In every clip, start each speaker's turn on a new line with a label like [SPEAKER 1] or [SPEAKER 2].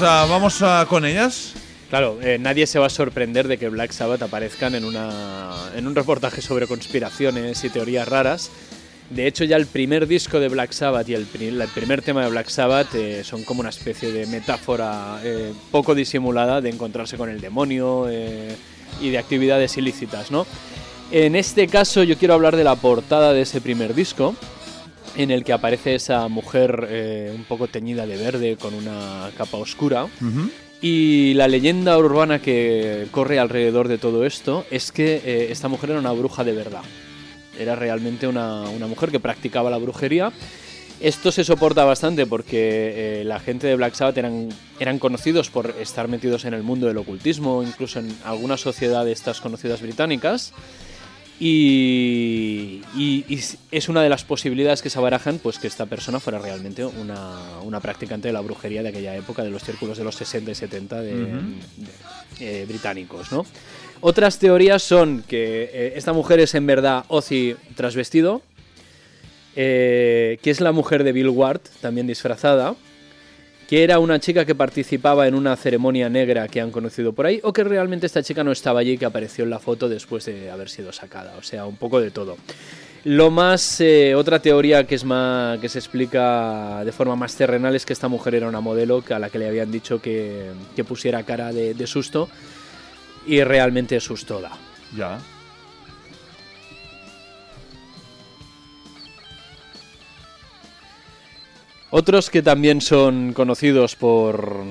[SPEAKER 1] Vamos, con ellas.
[SPEAKER 2] Claro, eh, nadie se va a sorprender de que Black Sabbath aparezcan en un reportaje sobre conspiraciones y teorías raras. De hecho, ya el primer disco de Black Sabbath y el, primer tema de Black Sabbath eh, son como una especie de metáfora eh, poco disimulada de encontrarse con el demonio y de actividades ilícitas, ¿no? En este caso yo quiero hablar de la portada de ese primer disco, en el que aparece esa mujer un poco teñida de verde con una capa oscura. Y la leyenda urbana que corre alrededor de todo esto es que eh, esta mujer era una bruja de verdad. Era realmente una, mujer que practicaba la brujería. Esto se soporta bastante porque eh, la gente de Black Sabbath eran, eran conocidos por estar metidos en el mundo del ocultismo, incluso en alguna sociedad de estas conocidas británicas. Y, es una de las posibilidades que se barajan pues que esta persona fuera realmente una, practicante de la brujería de aquella época, de los círculos de los 60 y 70 de, eh, británicos. ¿no? Otras teorías son que eh, esta mujer es en verdad Ozzy trasvestido, eh, que es la mujer de Bill Ward, también disfrazada, que era una chica que participaba en una ceremonia negra que han conocido por ahí, o que realmente esta chica no estaba allí, que apareció en la foto después de haber sido sacada. O sea, un poco de todo. Lo más, eh, otra teoría que es más, que se explica de forma más terrenal es que esta mujer era una modelo a la que le habían dicho que, pusiera cara de, de susto y realmente susto da.
[SPEAKER 1] Ya.
[SPEAKER 2] Otros que también son conocidos por,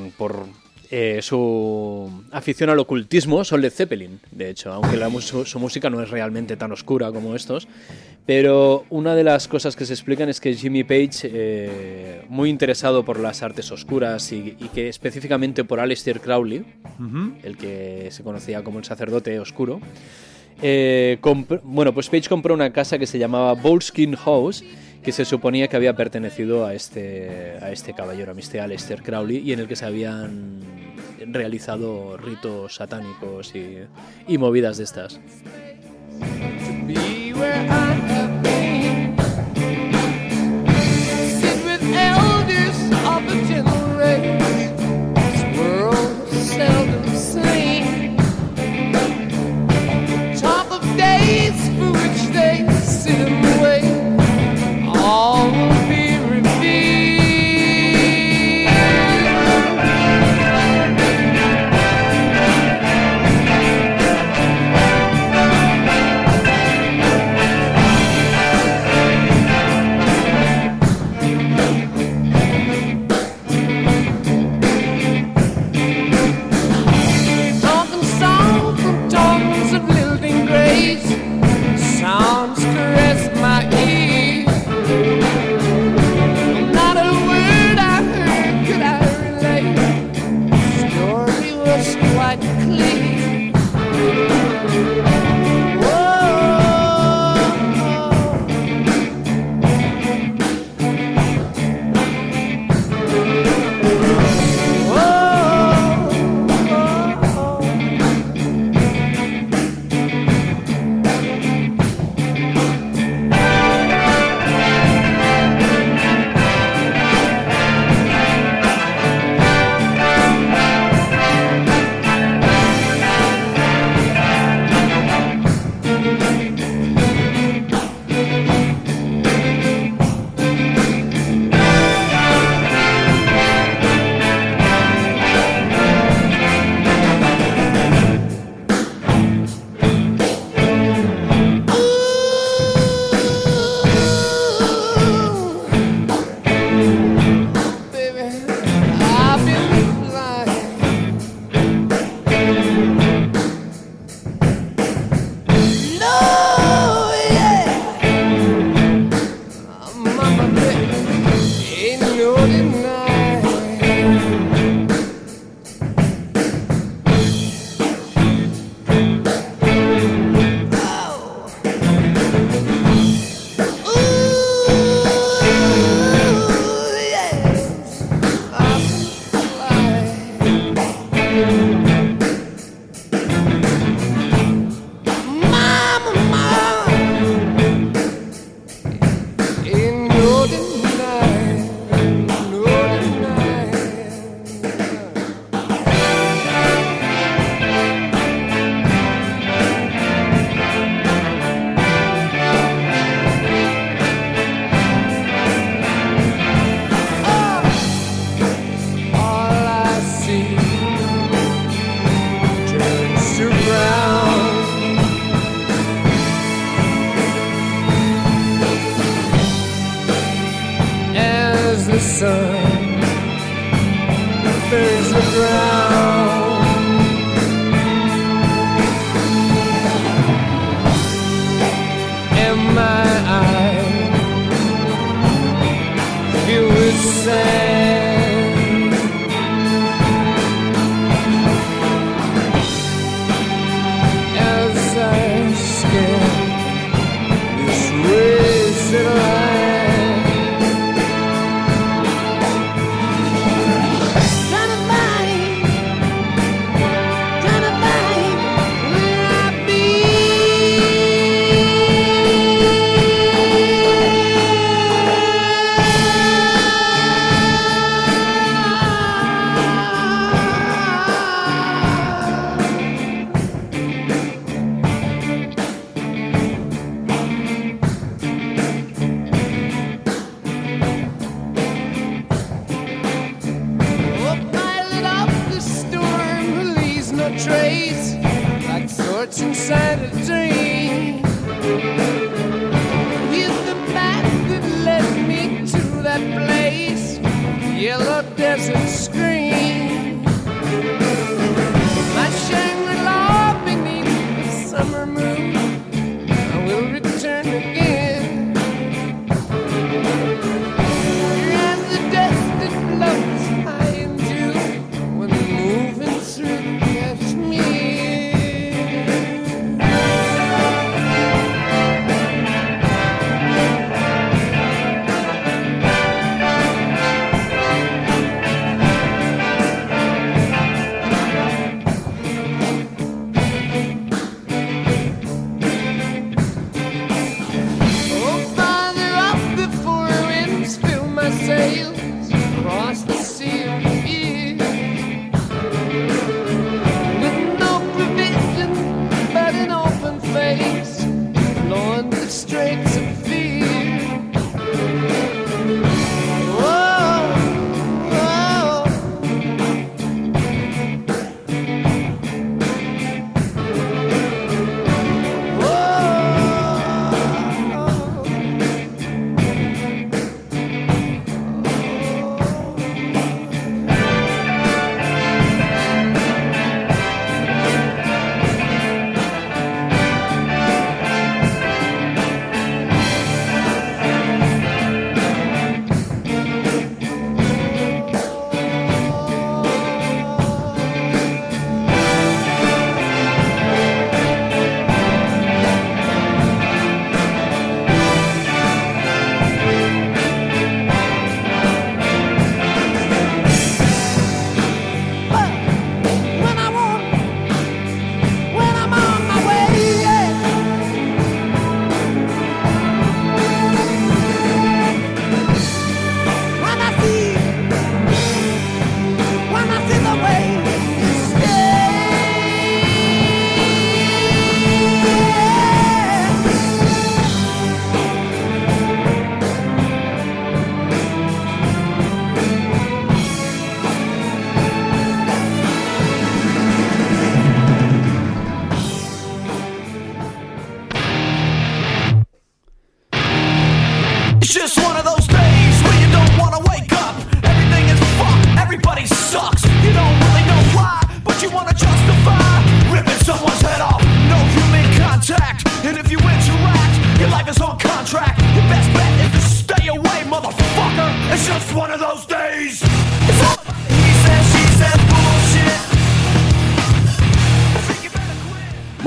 [SPEAKER 2] eh, su afición al ocultismo son Led Zeppelin, de hecho, aunque su, música no es realmente tan oscura como estos. Pero una de las cosas que se explican es que Jimmy Page, eh, muy interesado por las artes oscuras y, que específicamente por Aleister Crowley, el que se conocía como el sacerdote oscuro, eh, bueno, pues Page compró una casa que se llamaba Bolskin House que se suponía que había pertenecido a este, a este caballero, a Mr. Crowley, y en el que se habían realizado ritos satánicos y, y movidas de estas.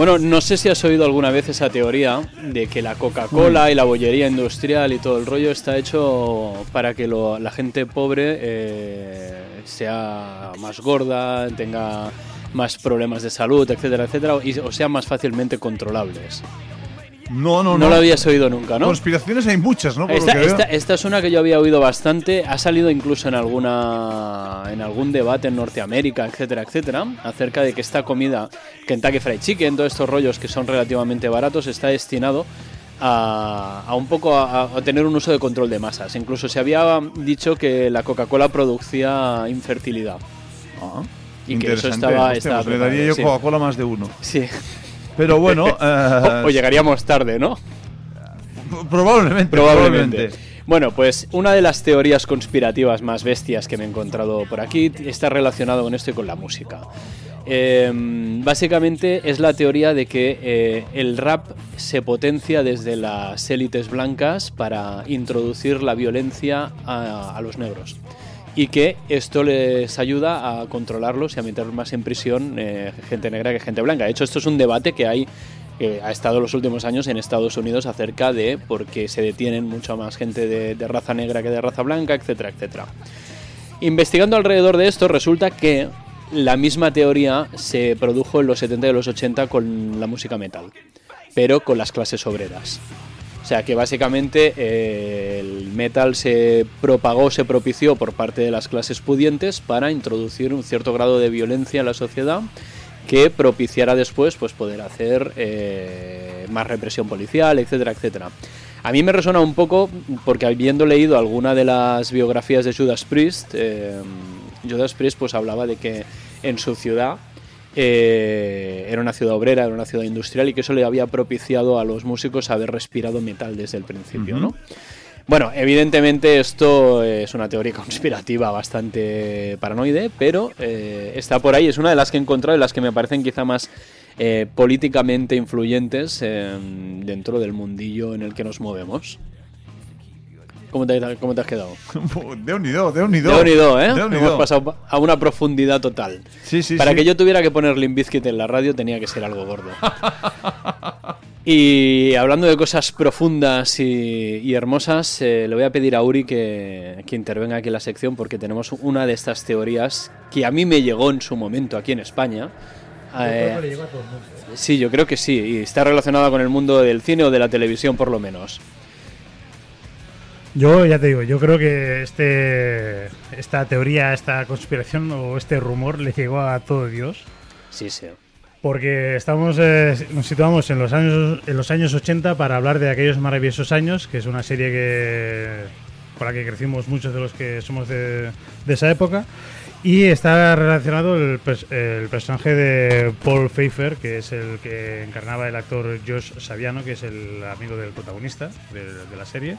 [SPEAKER 2] Bueno, no sé si has oído alguna vez esa teoría de que la Coca-Cola y la bollería industrial y todo el rollo está hecho para que lo- la gente pobre eh, sea más gorda, tenga más problemas de salud, etcétera, etcétera, y, o sean más fácilmente controlables.
[SPEAKER 1] No, no, no.
[SPEAKER 2] No lo habías oído nunca, ¿no?
[SPEAKER 1] Conspiraciones hay muchas, ¿no? Por
[SPEAKER 2] Esta,
[SPEAKER 1] lo que veo.
[SPEAKER 2] esta- esta es una que yo había oído bastante, ha salido incluso en alguna en algún debate en Norteamérica, etcétera, etcétera, acerca de que esta comida, Kentucky Fried Chicken, todos estos rollos que son relativamente baratos, está destinado a, a un poco a, a tener un uso de control de masas. Incluso se había dicho que la Coca-Cola producía infertilidad.
[SPEAKER 1] Ah,
[SPEAKER 2] Y que eso estaba,
[SPEAKER 1] Hostia,
[SPEAKER 2] estaba
[SPEAKER 1] pues le daría yo
[SPEAKER 2] sí.
[SPEAKER 1] Coca-Cola más de uno.
[SPEAKER 2] Sí.
[SPEAKER 1] Pero bueno, eh,
[SPEAKER 2] O, o llegaríamos tarde, ¿no?
[SPEAKER 1] probablemente,
[SPEAKER 2] Probablemente.
[SPEAKER 1] probablemente.
[SPEAKER 2] Bueno, pues una de las teorías conspirativas más bestias que me he encontrado por aquí está relacionado con esto y con la música. Eh, básicamente es la teoría de que eh, el rap se potencia desde las élites blancas para introducir la violencia a, a los negros y que esto les ayuda a controlarlos y a meter más en prisión eh, gente negra que gente blanca. De hecho, esto es un debate que hay que ha estado los últimos años en Estados Unidos acerca de por qué se detienen mucha más gente de, raza negra que de raza blanca, etcétera, etcétera. Investigando alrededor de esto, resulta que la misma teoría se produjo en los 70 y los 80 con la música metal, pero con las clases obreras. O sea que básicamente eh, el metal se propagó, se propició por parte de las clases pudientes para introducir un cierto grado de violencia en la sociedad que propiciara después pues poder hacer eh, más represión policial, etcétera, etcétera. A mí me resuena un poco porque habiendo leído alguna de las biografías de Judas Priest, eh, Judas Priest pues hablaba de que en su ciudad eh, era una ciudad obrera, era una ciudad industrial y que eso le había propiciado a los músicos haber respirado metal desde el principio, ¿no? Bueno, evidentemente esto es una teoría conspirativa bastante paranoide, pero eh, está por ahí. Es una de las que he encontrado y las que me parecen quizá más eh, políticamente influyentes eh, dentro del mundillo en el que nos movemos. ¿Cómo te, cómo te has quedado?
[SPEAKER 1] De unido, de unido.
[SPEAKER 2] De unido, ¿eh?
[SPEAKER 1] De unido.
[SPEAKER 2] Hemos pasado a una profundidad total.
[SPEAKER 1] Sí, sí,
[SPEAKER 2] Para
[SPEAKER 1] sí.
[SPEAKER 2] que yo tuviera que poner Limp Bizkit en la radio tenía que ser algo gordo. y hablando de cosas profundas y, y hermosas, eh, le voy a pedir a Uri que, que intervenga aquí en la sección porque tenemos una de estas teorías que a mí me llegó en su momento aquí en España. Eh, sí, yo creo que sí, y está relacionada con el mundo del cine o de la televisión por lo menos.
[SPEAKER 3] Yo ya te digo, yo creo que este esta teoría, esta conspiración o este rumor le llegó a todo Dios.
[SPEAKER 2] Sí, sí.
[SPEAKER 3] Porque estamos, eh, nos situamos en los años en los años 80 para hablar de aquellos maravillosos años, que es una serie que con la que crecimos muchos de los que somos de, de esa época. Y está relacionado el, el personaje de Paul Pfeiffer, que es el que encarnaba el actor Josh Saviano, que es el amigo del protagonista de, de la serie.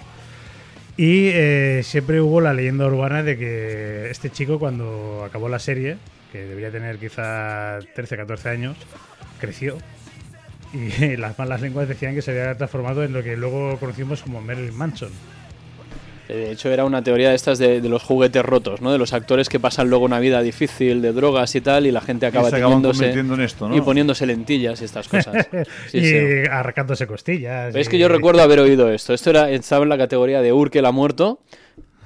[SPEAKER 3] Y eh, siempre hubo la leyenda urbana de que este chico, cuando acabó la serie, que debería tener quizá 13, 14 años, creció. Y las malas lenguas decían que se había transformado en lo que luego conocimos como Marilyn Manson.
[SPEAKER 2] De hecho, era una teoría de estas de, de los juguetes rotos, ¿no? De los actores que pasan luego una vida difícil de drogas y tal, y la gente acaba teniéndose
[SPEAKER 1] en esto, ¿no?
[SPEAKER 2] y poniéndose lentillas y estas cosas. Sí,
[SPEAKER 3] y
[SPEAKER 2] sí.
[SPEAKER 3] arrancándose costillas.
[SPEAKER 2] Es
[SPEAKER 3] y-
[SPEAKER 2] que yo recuerdo haber oído esto. Esto era, estaba en la categoría de Urkel ha muerto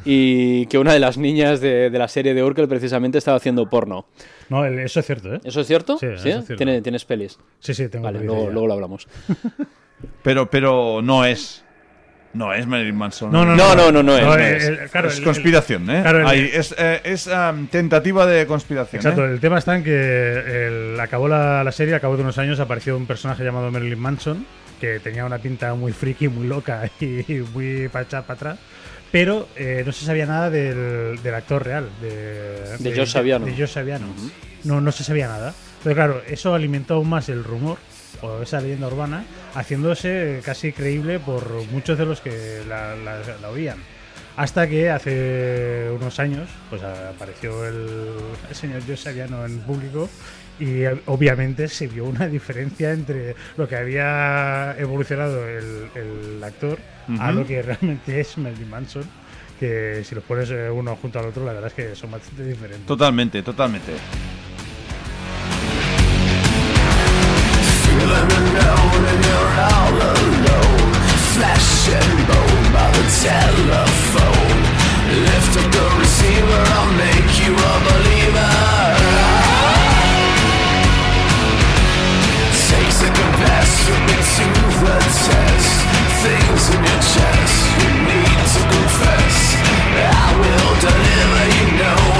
[SPEAKER 2] y que una de las niñas de, de la serie de Urkel precisamente estaba haciendo porno.
[SPEAKER 3] No, eso es cierto, ¿eh?
[SPEAKER 2] ¿Eso es cierto?
[SPEAKER 3] Sí, eso es cierto.
[SPEAKER 2] ¿Tiene- ¿Tienes pelis?
[SPEAKER 3] Sí, sí, tengo
[SPEAKER 2] Vale, luego, luego lo hablamos.
[SPEAKER 1] Pero, pero no es. No es Marilyn Manson.
[SPEAKER 3] No, no,
[SPEAKER 2] No, no, no, no es, no
[SPEAKER 3] el-
[SPEAKER 2] es.
[SPEAKER 3] el- claro,
[SPEAKER 1] es
[SPEAKER 3] el-
[SPEAKER 1] conspiración, ¿eh?
[SPEAKER 3] claro, el-
[SPEAKER 1] Ahí, es eh, es am, tentativa de conspiración.
[SPEAKER 3] Exacto,
[SPEAKER 1] ¿eh?
[SPEAKER 3] el tema está en que el- acabó la, la serie, acabó de unos años, apareció un personaje llamado Marilyn Manson, que tenía una pinta muy friki, muy loca y muy para echar para atrás. Pero eh, no se sabía nada del, del actor real, de,
[SPEAKER 2] De Josh Saviano.
[SPEAKER 3] de Josh Saviano. no, no se sabía nada. Pero claro, eso alimentó aún más el rumor, o esa leyenda urbana, haciéndose casi creíble por muchos de los que la, la- la oían. Hasta que hace unos años pues apareció el, el señor Josh Saviano en público y eh, obviamente se vio una diferencia entre lo que había evolucionado el, el actor a
[SPEAKER 1] Ujú.
[SPEAKER 3] lo que realmente es Marilyn Manson. Que si los pones eh, uno junto al otro, la verdad es que son bastante diferentes.
[SPEAKER 1] Totalmente, totalmente.
[SPEAKER 4] Flesh and bone by the telephone. Lift up the receiver, I'll make you a believer. Take second best, put me to the test. Things in your chest, you need to confess. I will deliver, you know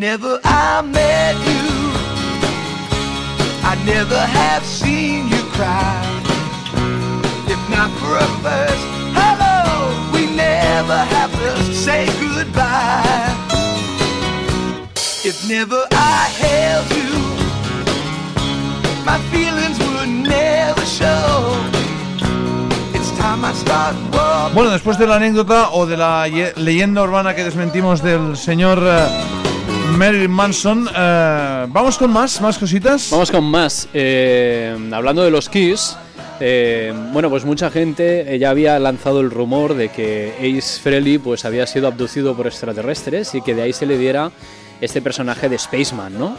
[SPEAKER 5] never I met you, I'd never have seen you cry. If not for a first hello, we never have to say goodbye. If never I held you, my feelings would never show. I.
[SPEAKER 1] Bueno, después de la anécdota o de la ye- leyenda urbana que desmentimos del señor eh, Marilyn Manson, eh, vamos con más, más cositas.
[SPEAKER 2] Vamos con más. Eh, hablando de los Kiss, eh, bueno, pues mucha gente ya había lanzado el rumor de que Ace Frehley pues había sido abducido por extraterrestres y que de ahí se le diera este personaje de Spaceman, ¿no?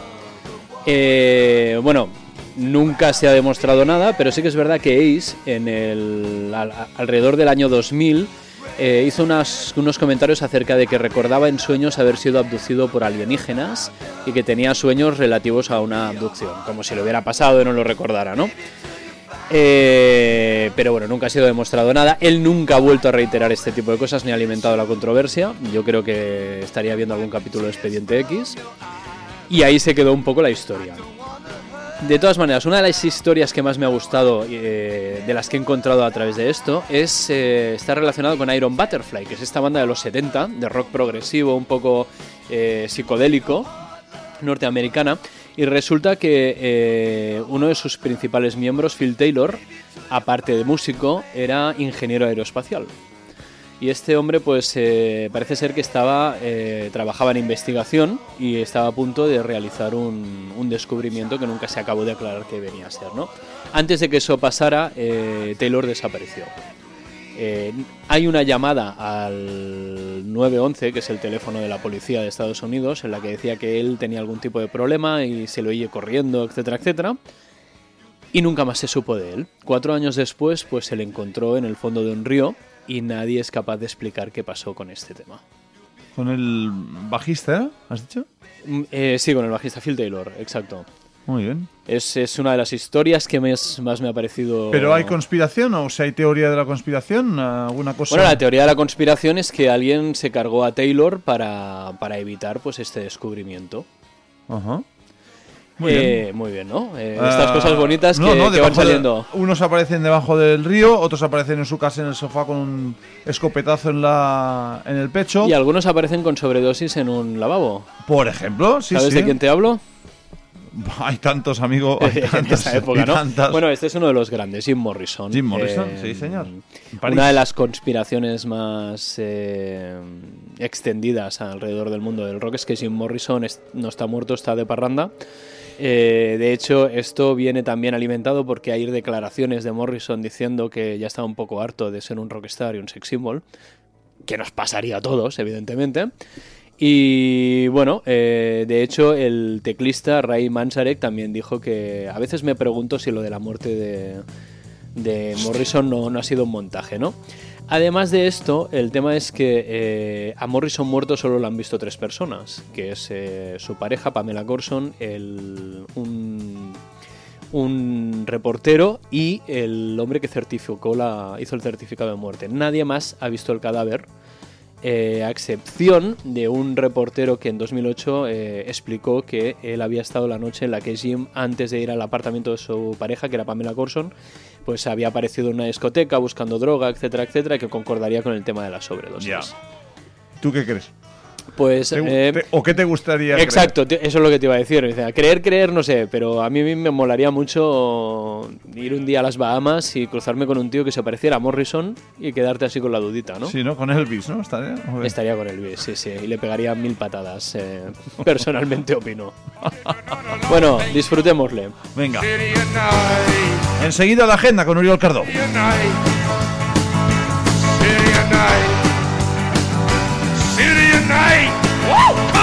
[SPEAKER 2] Bueno, nunca se ha demostrado nada, pero sí que es verdad que Ace en el al- alrededor del año 2000 eh, hizo unas- unos comentarios acerca de que recordaba en sueños haber sido abducido por alienígenas y que tenía sueños relativos a una abducción, como si le hubiera pasado y no lo recordara, ¿no? Eh, pero bueno, nunca ha sido demostrado nada. Él nunca ha vuelto a reiterar este tipo de cosas ni ha alimentado la controversia. Yo creo que estaría viendo algún capítulo de Expediente X. Y ahí se quedó un poco la historia. De todas maneras, una de las historias que más me ha gustado, eh, de las que he encontrado a través de esto, es eh, está relacionado con Iron Butterfly, que es esta banda de los 70, de rock progresivo, un poco eh, psicodélico, norteamericana. Y resulta que eh, uno de sus principales miembros, Phil Taylor, aparte de músico, era ingeniero aeroespacial. Y este hombre, pues eh, parece ser que estaba eh, trabajaba en investigación y estaba a punto de realizar un, descubrimiento que nunca se acabó de aclarar que venía a ser, ¿no? Antes de que eso pasara, eh, Taylor desapareció. Eh, hay una llamada al 911, que es el teléfono de la policía de Estados Unidos, en la que decía que él tenía algún tipo de problema y se lo oye corriendo, etcétera, etcétera. Y nunca más se supo de él. Cuatro años después, pues se le encontró en el fondo de un río y nadie es capaz de explicar qué pasó con este tema.
[SPEAKER 1] Con el bajista. ¿has dicho?
[SPEAKER 2] Mm, eh, sí, con el bajista Phil Taylor, exacto.
[SPEAKER 1] Muy bien.
[SPEAKER 2] Es, es una de las historias que más, más me ha parecido...
[SPEAKER 1] ¿Pero hay conspiración o sea, hay teoría de la conspiración? ¿Alguna cosa?
[SPEAKER 2] Bueno, la teoría de la conspiración es que alguien se cargó a Taylor para, para evitar pues este descubrimiento.
[SPEAKER 1] Ajá. Muy
[SPEAKER 2] Eh,
[SPEAKER 1] bien.
[SPEAKER 2] muy bien, ¿no? Eh, estas
[SPEAKER 1] Ah,
[SPEAKER 2] cosas bonitas
[SPEAKER 1] no,
[SPEAKER 2] que,
[SPEAKER 1] no,
[SPEAKER 2] que van
[SPEAKER 1] debajo de-
[SPEAKER 2] saliendo.
[SPEAKER 1] unos aparecen debajo del río, otros aparecen en su casa en el sofá con un escopetazo en, la, en el pecho.
[SPEAKER 2] Y algunos aparecen con sobredosis en un lavabo.
[SPEAKER 1] Por ejemplo, sí,
[SPEAKER 2] ¿Sabes
[SPEAKER 1] sí.
[SPEAKER 2] de quién te hablo?
[SPEAKER 1] Hay tantos, amigo. Hay
[SPEAKER 2] en esa época, ¿no?
[SPEAKER 1] tantas.
[SPEAKER 2] Bueno, este es uno de los grandes, Jim Morrison.
[SPEAKER 1] Jim Morrison,
[SPEAKER 2] Eh,
[SPEAKER 1] sí, señor.
[SPEAKER 2] Una de las conspiraciones más eh, extendidas alrededor del mundo del rock es que Jim Morrison no está muerto, está de parranda. Eh, de hecho, esto viene también alimentado porque hay declaraciones de Morrison diciendo que ya está un poco harto de ser un rockstar y un sex symbol, que nos pasaría a todos, evidentemente. Y bueno, eh, de hecho el teclista Ray Manzarek también dijo que a veces me pregunto si lo de la muerte de, de Morrison no, no ha sido un montaje, ¿no? Además de esto, el tema es que eh, a Morrison muerto solo lo han visto tres personas, que es eh, su pareja Pamela Corson, el, un, un reportero y el hombre que certificó la, hizo el certificado de muerte. Nadie más ha visto el cadáver eh, a excepción de un reportero que en 2008 eh, explicó que él había estado la noche en la que Jim, antes de ir al apartamento de su pareja, que era Pamela Corson, pues había aparecido en una discoteca buscando droga, etcétera, etcétera, que concordaría con el tema de la sobredosis.
[SPEAKER 1] Ya. ¿Tú qué crees?
[SPEAKER 2] Pues
[SPEAKER 1] ¿Te-
[SPEAKER 2] eh,
[SPEAKER 1] te- ¿O qué te gustaría creer?
[SPEAKER 2] Exacto, eso es lo que te iba a decir. O sea, creer, creer, no sé, pero a mí me molaría mucho ir un día a las Bahamas y cruzarme con un tío que se pareciera a Morrison y quedarte así con la dudita, ¿no?
[SPEAKER 1] Sí, ¿no? Con Elvis, ¿no? Estaría.
[SPEAKER 2] Con Elvis, sí, sí, y le pegaría mil patadas, eh, personalmente opino. Bueno, disfrutémosle.
[SPEAKER 1] Venga. Enseguida la agenda con Uriol Cardo.
[SPEAKER 5] tonight. Woo!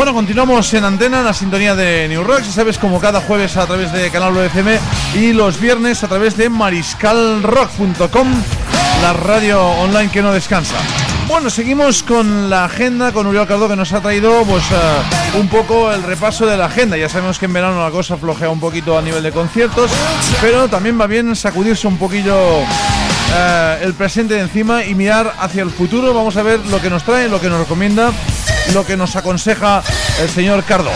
[SPEAKER 1] Bueno, continuamos en antena, en la sintonía de New Rock, ya sabes, como cada jueves a través de Canal FM y los viernes a través de mariscalrock.com, la radio online que no descansa. Bueno, seguimos con la agenda, con Uriel Cardo que nos ha traído pues eh, un poco el repaso de la agenda. Ya sabemos que en verano la cosa flojea un poquito a nivel de conciertos, pero también va bien sacudirse un poquillo eh, el presente de encima y mirar hacia el futuro. Vamos a ver lo que nos trae, lo que nos recomienda, lo que nos aconseja el señor Cardo.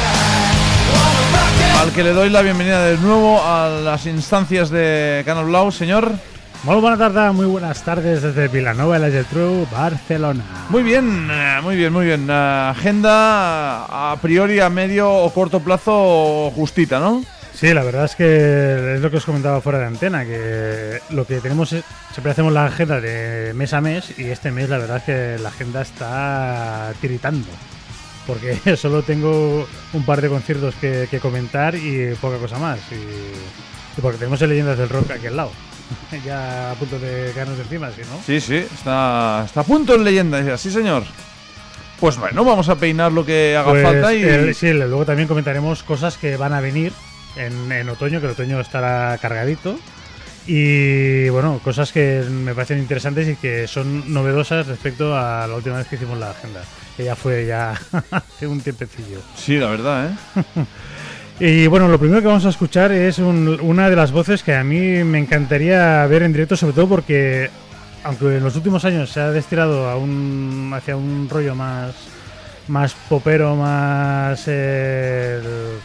[SPEAKER 1] Al que le doy la bienvenida de nuevo a las instancias de Canal Blau, señor.
[SPEAKER 3] Muy buena tarde, muy buenas tardes desde Vilanova, la Geltrú, Barcelona.
[SPEAKER 1] Muy bien, eh, muy bien, muy bien. Eh, agenda a priori a medio o corto plazo justita, ¿no?
[SPEAKER 3] Sí, la verdad es que es lo que os comentaba fuera de antena, que lo que tenemos es, siempre hacemos la agenda de mes a mes y este mes la verdad es que la agenda está tiritando. Porque solo tengo un par de conciertos que, que comentar y poca cosa más. Y, y porque tenemos el Leyendas del Rock aquí al lado. ya a punto de quedarnos encima, si no.
[SPEAKER 1] Sí, sí, está, está a punto en leyenda, dice, sí señor. Pues bueno, vamos a peinar lo que haga
[SPEAKER 3] Pues,
[SPEAKER 1] falta y...
[SPEAKER 3] el- sí, luego también comentaremos cosas que van a venir en, en otoño, que el otoño estará cargadito. Y bueno, cosas que me parecen interesantes y que son novedosas respecto a la última vez que hicimos la agenda. Que ya fue ya hace un tiempecillo.
[SPEAKER 1] Sí, la verdad, ¿eh?
[SPEAKER 3] Y bueno, lo primero que vamos a escuchar es un- una de las voces que a mí me encantaría ver en directo, sobre todo porque, aunque en los últimos años se ha destilado a un, hacia un rollo más, más popero, más eh,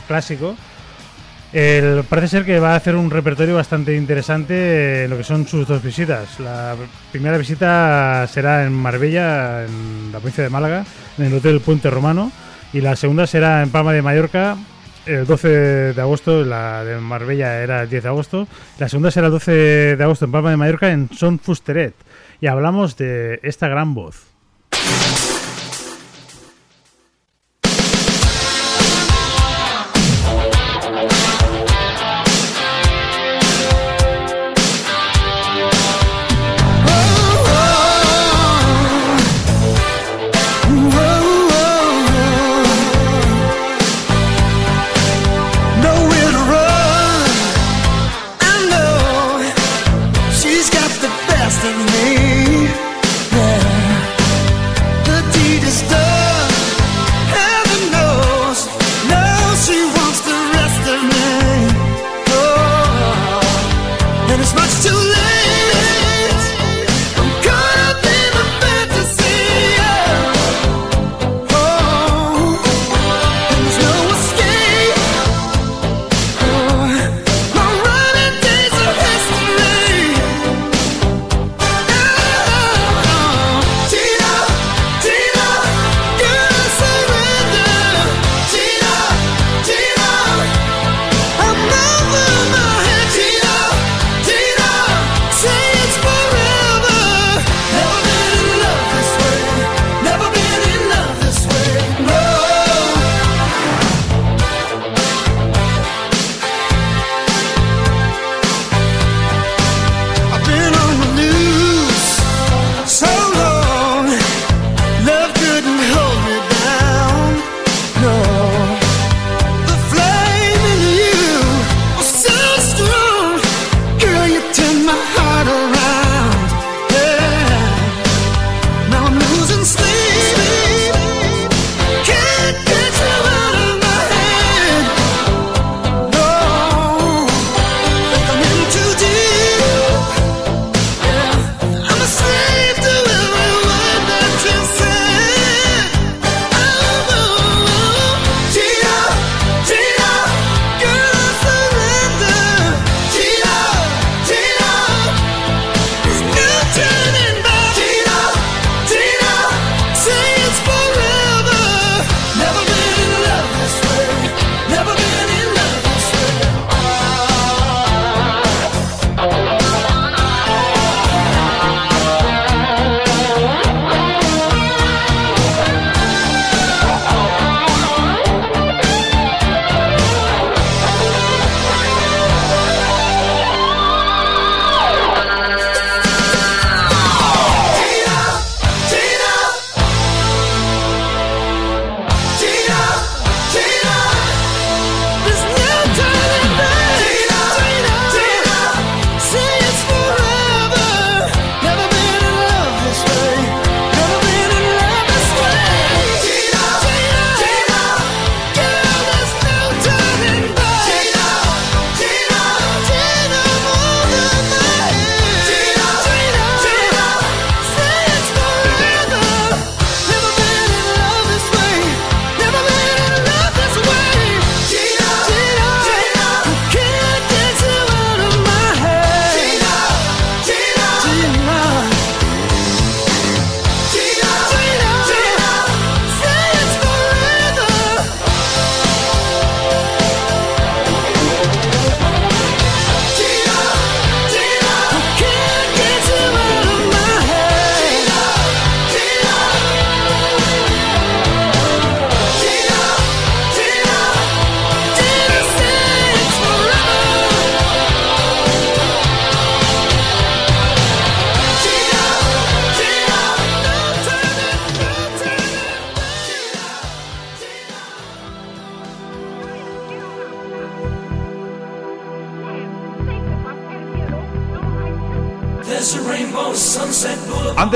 [SPEAKER 3] clásico, el, parece ser que va a hacer un repertorio bastante interesante eh, lo que son sus dos visitas. La primera visita será en Marbella, en la provincia de Málaga, en el Hotel Puente Romano, y la segunda será en Palma de Mallorca,
[SPEAKER 6] el 12 de agosto, la de Marbella era el 10 de agosto, la segunda será el 12 de agosto en Palma de Mallorca, en Son Fusteret. Y hablamos de esta gran voz.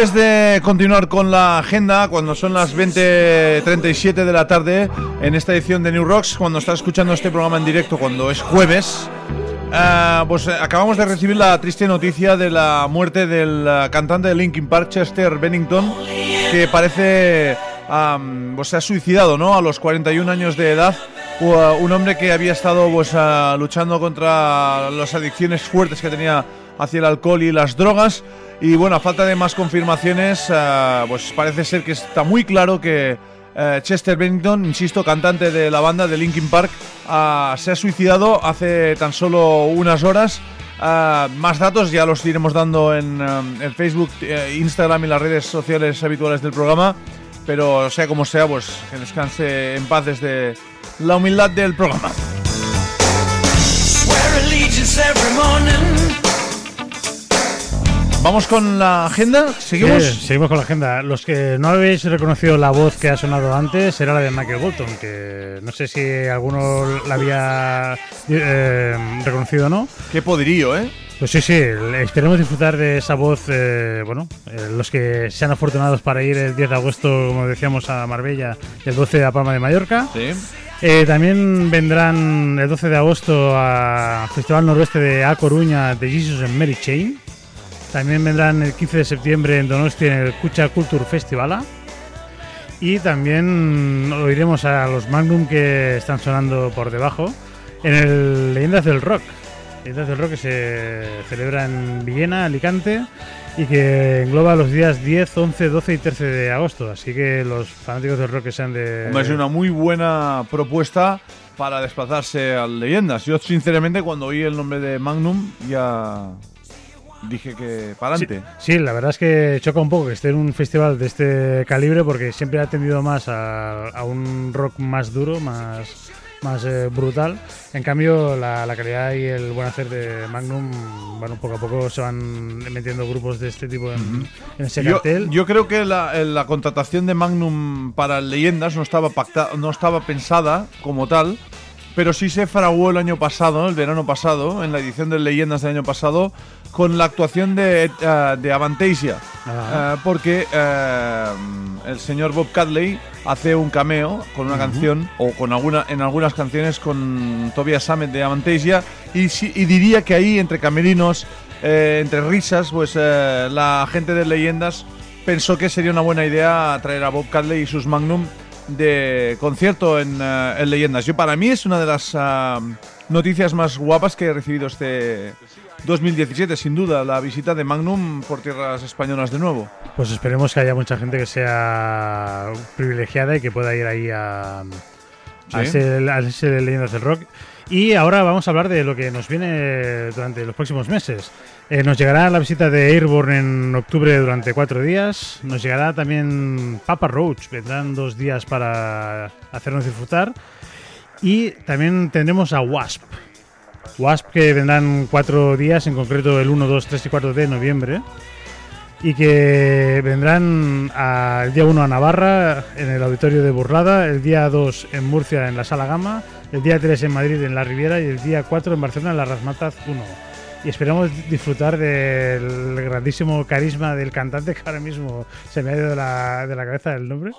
[SPEAKER 1] antes de continuar con la agenda, cuando son las 20.37 de la tarde, en esta edición de New Rocks, cuando estás escuchando este programa en directo, cuando es jueves, eh, pues eh, acabamos de recibir la triste noticia de la muerte del eh, cantante de Linkin Park, Chester Bennington, que parece um, pues, se ha suicidado ¿no? a los 41 años de edad. Eh, un hombre que había estado pues, uh, luchando contra las adicciones fuertes que tenía hacia el alcohol y las drogas. Y bueno, a falta de más confirmaciones, eh, pues parece ser que está muy claro que eh, Chester Bennington, insisto, cantante de la banda de Linkin Park, ah, se ha suicidado hace tan solo unas horas. Ah, más datos ya los iremos dando en, eh, Facebook, Instagram y las redes sociales habituales del programa. Pero sea como sea, pues que descanse en paz desde la humildad del programa. Vamos con la agenda. Seguimos.
[SPEAKER 3] Sí, seguimos con la agenda. Los que no habéis reconocido la voz que ha sonado antes era la de Michael Bolton, que no sé si alguno la había eh, reconocido o no.
[SPEAKER 1] Qué poderío, ¿eh?
[SPEAKER 3] Pues sí, sí, esperemos disfrutar de esa voz. eh, bueno, eh, los que sean afortunados para ir el 10 de agosto, como decíamos, a Marbella, y el 12 a Palma de Mallorca.
[SPEAKER 1] Sí.
[SPEAKER 3] Eh, también vendrán el 12 de agosto al Festival Noroeste de A Coruña de Jesus and Mary Chain. También vendrán el 15 de septiembre en Donostia en el Cucha Culture Festivala. Y también oiremos a los Magnum que están sonando por debajo en el Leyendas del Rock. Leyendas del Rock que se celebra en Villena, Alicante y que engloba los días 10, 11, 12 y 13 de agosto. Así que los fanáticos del rock que sean de...
[SPEAKER 1] Es una muy buena propuesta para desplazarse a leyendas. Yo, sinceramente, cuando oí el nombre de Magnum, ya dije que para
[SPEAKER 3] Sí,
[SPEAKER 1] adelante.
[SPEAKER 3] sí, la verdad es que choca un poco que esté en un festival de este calibre porque siempre ha tendido más a, a un rock más duro, más, más eh, brutal. En cambio, la, la calidad y el buen hacer de Magnum, bueno, poco a poco se van metiendo grupos de este tipo en, en ese
[SPEAKER 1] Yo,
[SPEAKER 3] cartel.
[SPEAKER 1] yo creo que la, eh, la contratación de Magnum para leyendas no estaba pacta, no estaba pensada como tal, pero sí se fraguó el año pasado, el verano pasado, en la edición de leyendas del año pasado, con la actuación de, eh, de Avantasia. Eh, porque eh, el señor Bob Cadley hace un cameo con una canción o con alguna en algunas canciones con Tobias Sammet de Avantasia y, y diría que ahí entre camerinos eh, entre risas pues eh, la gente de leyendas pensó que sería una buena idea traer a Bob Cadley y sus Magnum de concierto en, eh, en leyendas yo para mí es una de las ah, noticias más guapas que he recibido este 2017 sin duda la visita de Magnum por tierras españolas de nuevo
[SPEAKER 3] Pues esperemos que haya mucha gente que sea privilegiada y que pueda ir ahí a, a,
[SPEAKER 1] Sí.
[SPEAKER 3] ese, a ese Leyendas del Rock. Y ahora vamos a hablar de lo que nos viene durante los próximos meses. Eh, nos llegará la visita de Airborne en octubre durante cuatro días. Nos llegará también Papa Roach, vendrán dos días para hacernos disfrutar. Y también tendremos a Wasp. Wasp que vendrán cuatro días, en concreto el 1, 2, 3 y 4 de noviembre y que vendrán a- el día 1 a Navarra en el auditorio de Burlada, el día 2 en Murcia en la Sala Gama, el día 3 en Madrid en la Riviera y el día 4 en Barcelona en la Rasmataz 1. Y esperamos disfrutar del grandísimo carisma del cantante que ahora mismo se me ha ido de la, de la cabeza el nombre.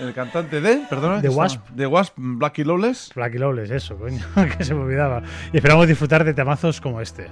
[SPEAKER 1] El cantante de, perdona, que
[SPEAKER 3] Wasp.
[SPEAKER 1] The Wasp, Blackie Lawless.
[SPEAKER 3] Blacky Lawless, eso, coño, que se me olvidaba. Y esperamos disfrutar de temazos como este.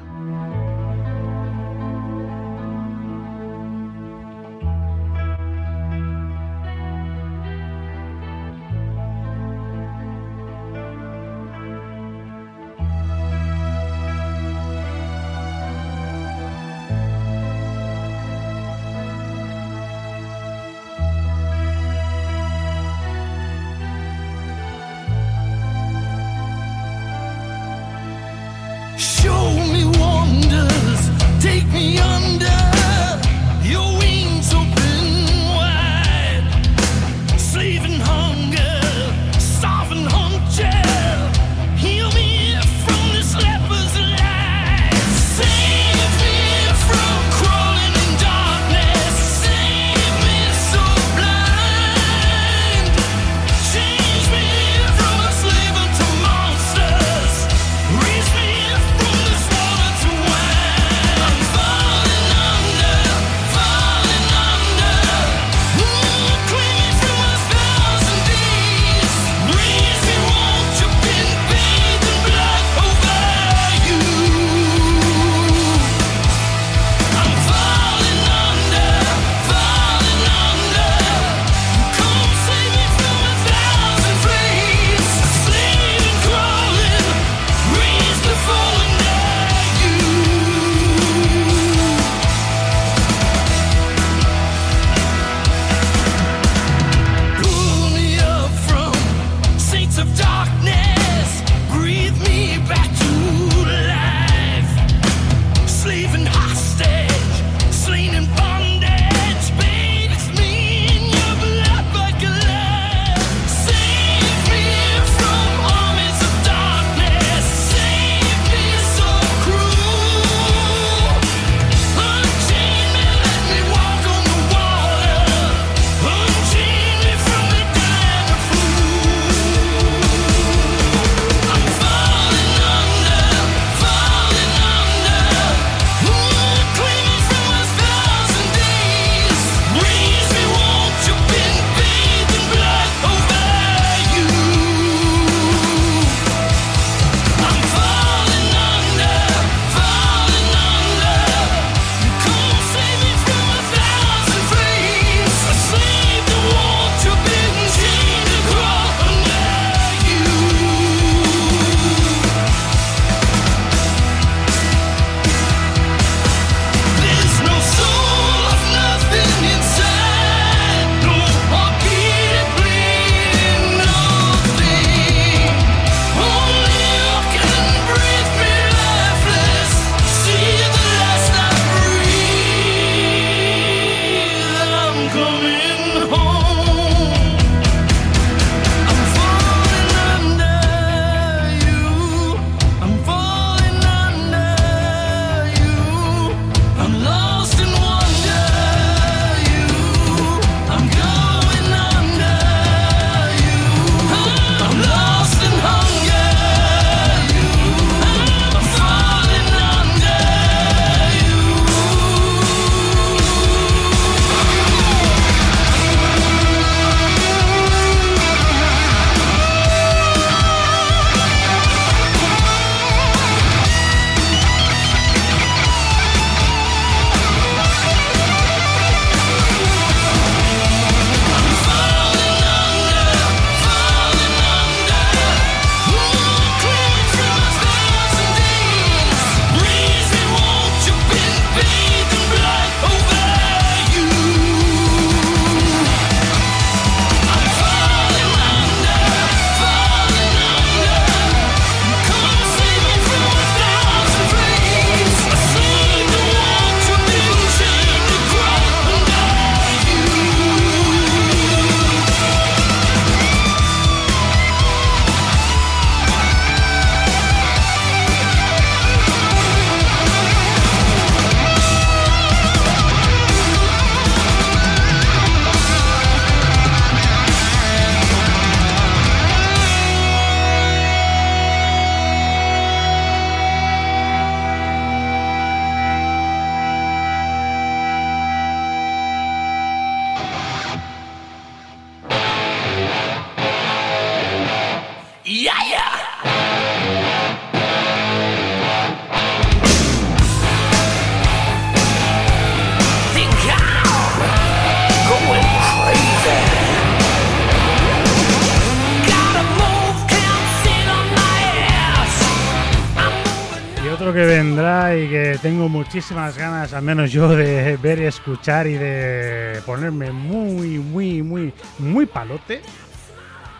[SPEAKER 3] Otro que vendrá y que tengo muchísimas ganas, al menos yo, de ver escuchar y de ponerme muy, muy, muy, muy palote,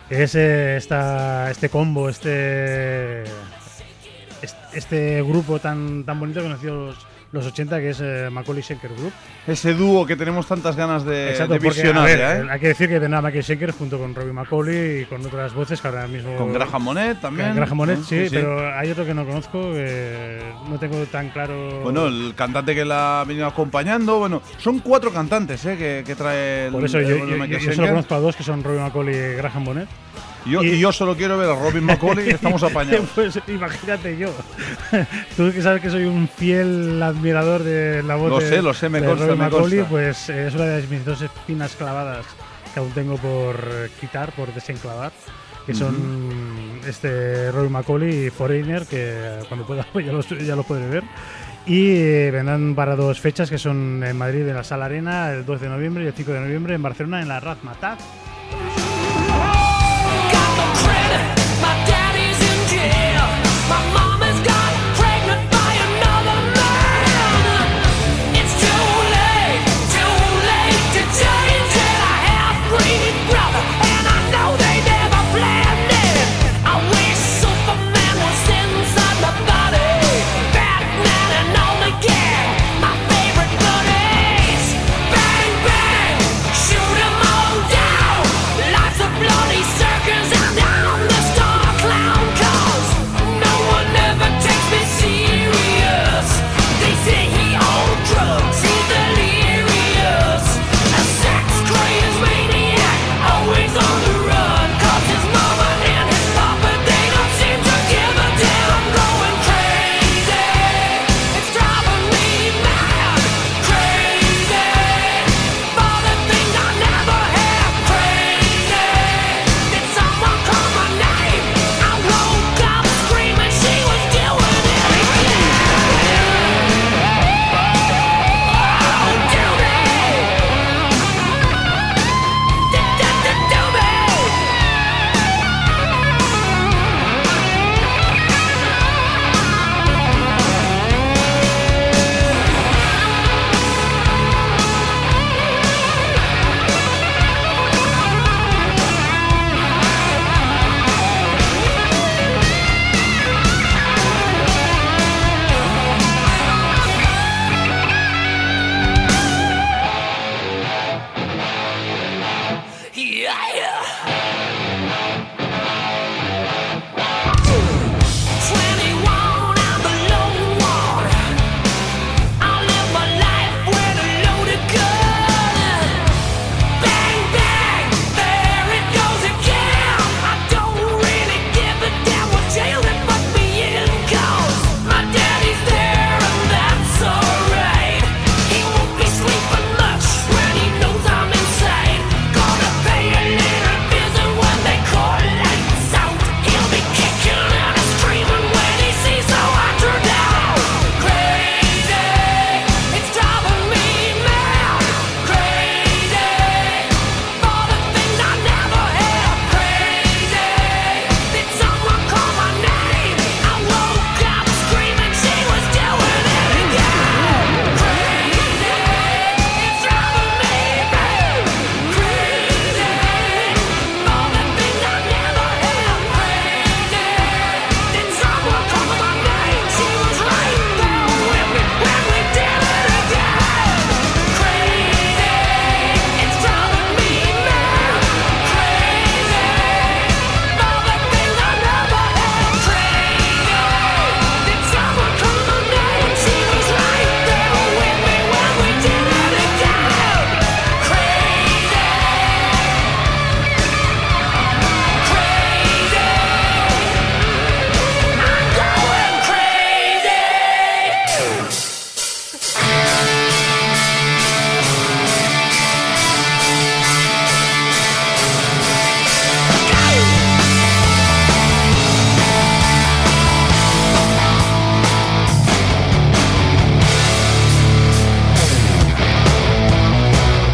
[SPEAKER 3] es eh, esta, este combo, este, est- este grupo tan, tan bonito que nació los, los 80, que es eh, Macaulay Schenker Group.
[SPEAKER 1] Ese dúo que tenemos tantas ganas de,
[SPEAKER 3] Exacto,
[SPEAKER 1] de
[SPEAKER 3] porque,
[SPEAKER 1] visionar
[SPEAKER 3] ver,
[SPEAKER 1] ¿eh?
[SPEAKER 3] hay que decir que vendrá Michael Schenker junto con Robbie Macaulay y con otras voces que ahora mismo...
[SPEAKER 1] Con Graham Monet también.
[SPEAKER 3] Graham Monet,
[SPEAKER 1] ¿no?
[SPEAKER 3] sí, pero hay otro que no conozco, que no tengo tan claro...
[SPEAKER 1] Bueno, el cantante que la ha venido acompañando, bueno, son cuatro cantantes ¿eh? que, que trae el,
[SPEAKER 3] Por eso
[SPEAKER 1] el
[SPEAKER 3] yo,
[SPEAKER 1] bueno
[SPEAKER 3] yo-
[SPEAKER 1] Michael
[SPEAKER 3] yo solo conozco a dos que son Robbie Macaulay y Graham Bonnet.
[SPEAKER 1] Yo,
[SPEAKER 3] y-
[SPEAKER 1] yo solo quiero ver a Robin McCauley y estamos apañados.
[SPEAKER 3] pues imagínate yo. Tú que sabes que soy un fiel admirador de la voz
[SPEAKER 1] Lo
[SPEAKER 3] de,
[SPEAKER 1] sé, lo sé, me
[SPEAKER 3] de
[SPEAKER 1] consta,
[SPEAKER 3] Robbie
[SPEAKER 1] me
[SPEAKER 3] Macaulay,
[SPEAKER 1] consta.
[SPEAKER 3] pues es una de mis dos espinas clavadas que aún tengo por quitar, por desenclavar. Que son este Robbie Macaulay y Foreigner, que cuando pueda ya los, ya los podré ver. Y eh, vendrán para dos fechas que son en Madrid en la Sala Arena el 12 de noviembre y el 5 de noviembre en Barcelona en la Razmataz.
[SPEAKER 7] My mama's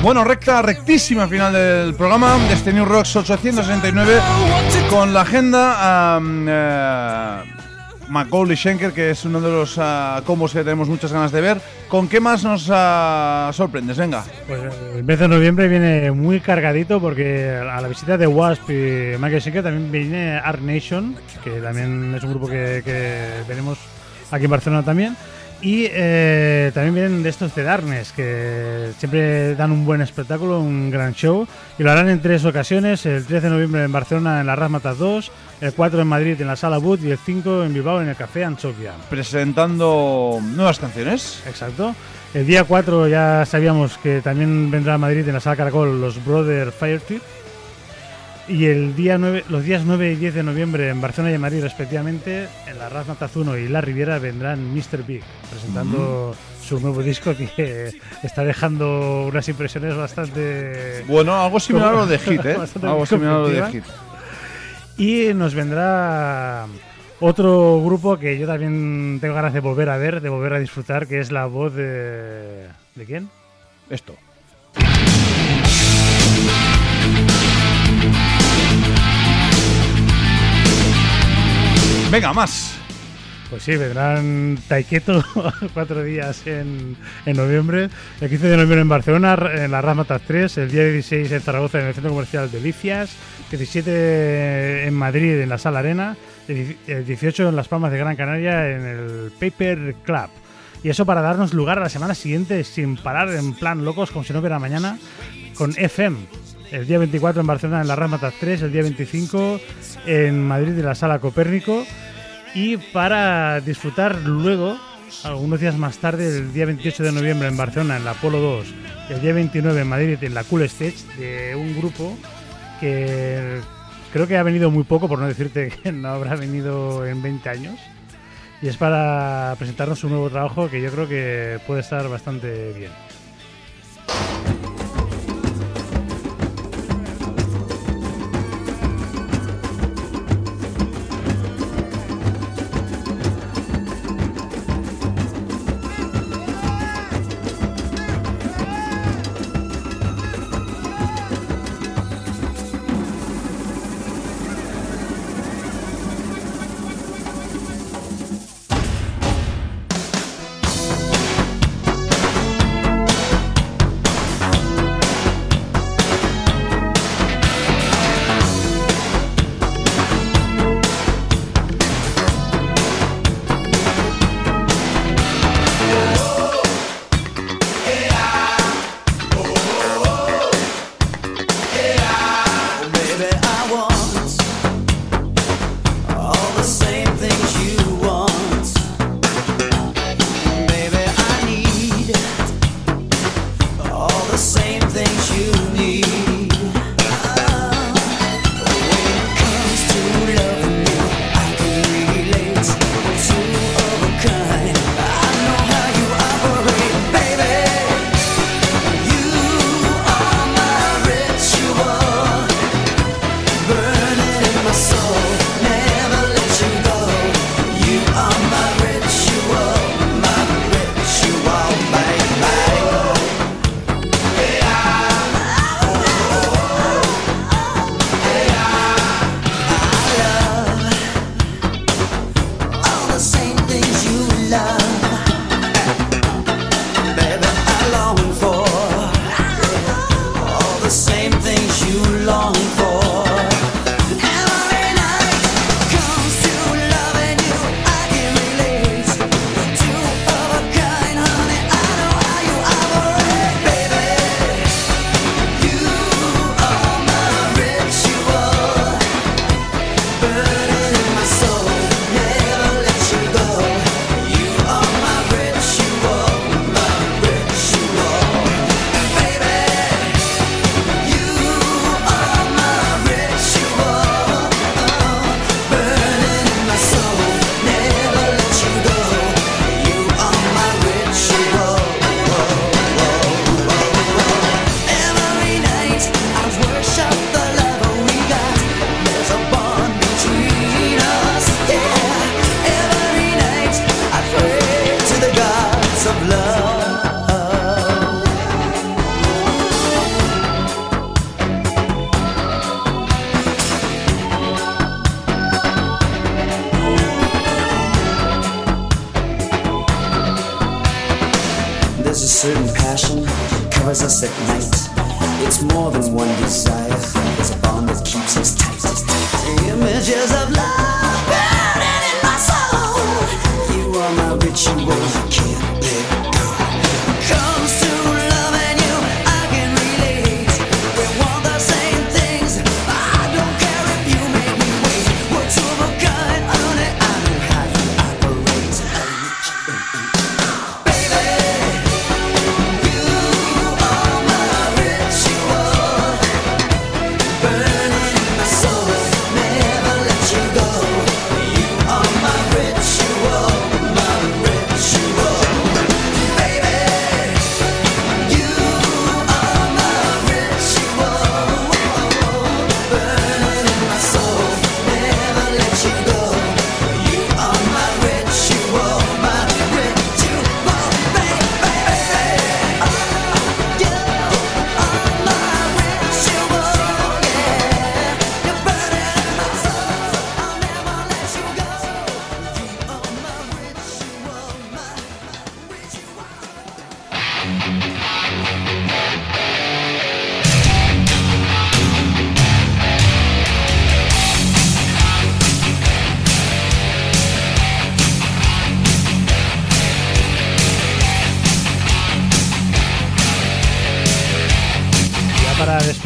[SPEAKER 1] Bueno, recta, rectísima final del programa de este New Rocks 869 con la agenda um, eh, Macaulay Schenker, que es uno de los ah, combos que tenemos muchas ganas de ver. ¿Con qué más nos ah, sorprendes? Venga.
[SPEAKER 3] Pues el mes de noviembre viene muy cargadito porque a la visita de Wasp y Michael Schenker también viene Art Nation, que también es un grupo que, que tenemos aquí en Barcelona también. Y eh, también vienen de estos de Darkness, que siempre dan un buen espectáculo, un gran show. Y lo harán en tres ocasiones, el 13 de noviembre en Barcelona en la Razmatas 2, el 4 en Madrid en la Sala Wood y el 5 en Bilbao en el Café Anchoquia.
[SPEAKER 1] Presentando nuevas canciones.
[SPEAKER 3] Exacto. El día 4 ya sabíamos que también vendrá a Madrid en la Sala Caracol los Brother Firetip. Y el día 9, los días 9 y 10 de noviembre en Barcelona y en Madrid respectivamente, en la Razmataz 1 y La Riviera vendrán Mr. Big presentando su nuevo disco que está dejando unas impresiones bastante...
[SPEAKER 1] Bueno, algo similar a lo de Hit, ¿eh? Algo similar a lo de Hit.
[SPEAKER 3] Y nos vendrá otro grupo que yo también tengo ganas de volver a ver, de volver a disfrutar, que es la voz de... ¿De quién?
[SPEAKER 1] Esto. Venga, más.
[SPEAKER 3] Pues sí, vendrán Taiketo cuatro días en, en noviembre. El 15 de noviembre en Barcelona, en la Razmatas 3. El día 16 en Zaragoza, en el Centro Comercial Delicias. 17 en Madrid, en la Sala Arena. El 18 en Las Palmas de Gran Canaria, en el Paper Club. Y eso para darnos lugar a la semana siguiente sin parar, en plan locos, como si no hubiera mañana, con FM. El día 24 en Barcelona, en la Razmatas 3. El día 25 en Madrid, en la Sala Copérnico. Y para disfrutar luego, algunos días más tarde, el día 28 de noviembre en Barcelona, en la Polo 2, y el día 29 en Madrid, en la Cool Stage, de un grupo que creo que ha venido muy poco, por no decirte que no habrá venido en 20 años. Y es para presentarnos un nuevo trabajo que yo creo que puede estar bastante bien.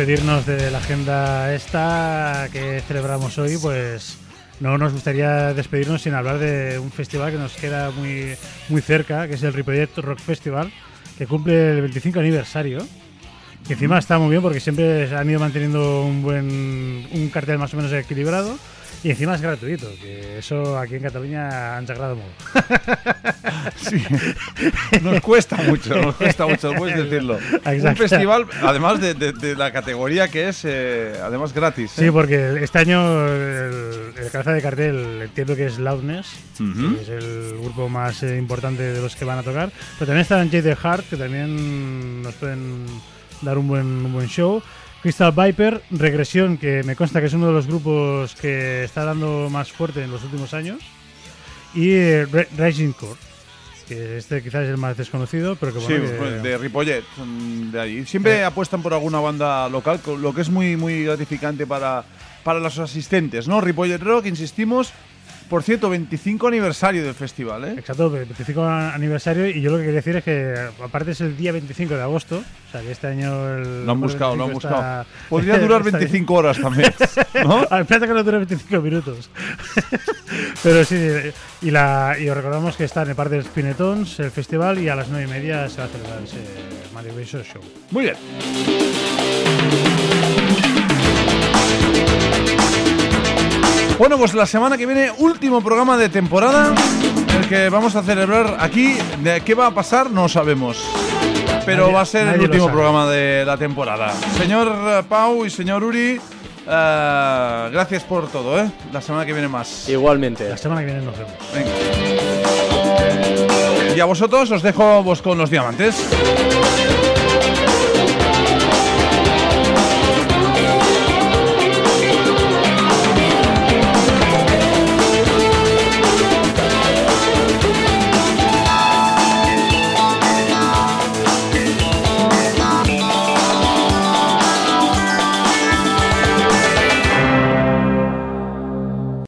[SPEAKER 3] Despedirnos de la agenda esta que celebramos hoy, pues no nos gustaría despedirnos sin hablar de un festival que nos queda muy, muy cerca, que es el Ripollet Rock Festival, que cumple el 25 aniversario. Que encima está muy bien porque siempre han ido manteniendo un buen un cartel más o menos equilibrado y encima es gratuito, que eso aquí en Cataluña han sagrado mucho.
[SPEAKER 1] Sí. Nos cuesta mucho, nos cuesta mucho, puedes decirlo. Un
[SPEAKER 3] Exacto.
[SPEAKER 1] festival, además de, de- de la categoría que es, eh, además gratis.
[SPEAKER 3] Sí,
[SPEAKER 1] ¿eh?
[SPEAKER 3] porque este año el, el cabeza de cartel entiendo que es Loudness,
[SPEAKER 1] Ujú.
[SPEAKER 3] que es el grupo más eh, importante de los que van a tocar. Pero también están Jade the Heart, que también nos pueden dar un buen, un buen show. Crystal Viper, Regresión, que me consta que es uno de los grupos que está dando más fuerte en los últimos años. Y eh, Rising Core, que este quizás es el más desconocido, pero que
[SPEAKER 1] Sí,
[SPEAKER 3] bueno. que-
[SPEAKER 1] pues, de Ripollet, de allí. Siempre apuestan por alguna banda local, lo que es muy, muy gratificante para, para los asistentes, ¿no? Ripollet Rock, insistimos. Por cierto, 25 aniversario del festival, ¿eh?
[SPEAKER 3] Exacto, 25 aniversario y yo lo que quería decir es que aparte es el día 25 de agosto, o sea que este año el
[SPEAKER 1] Lo han buscado, lo han
[SPEAKER 3] 25
[SPEAKER 1] buscado.
[SPEAKER 3] está-
[SPEAKER 1] Podría durar
[SPEAKER 3] está bien.
[SPEAKER 1] 25 horas también, ¿no?
[SPEAKER 3] Espérate que no dure 25 minutos. Pero sí, y, la, y os recordamos que está en el Parque de los Pinetons, el festival, y a las 9 y media se va a celebrar ese Mario. Show.
[SPEAKER 1] Muy bien. Bueno, pues la semana que viene, último programa de temporada, el que vamos a celebrar aquí. ¿De qué va a pasar? No sabemos. Pero
[SPEAKER 3] Nadie-
[SPEAKER 1] va a ser el último programa de la temporada. Señor eh, Pau y señor Uri, eh, gracias por todo, ¿eh? La semana que viene más.
[SPEAKER 2] Igualmente.
[SPEAKER 3] La semana que viene nos vemos.
[SPEAKER 1] Venga. Y a vosotros os dejo vos con los diamantes.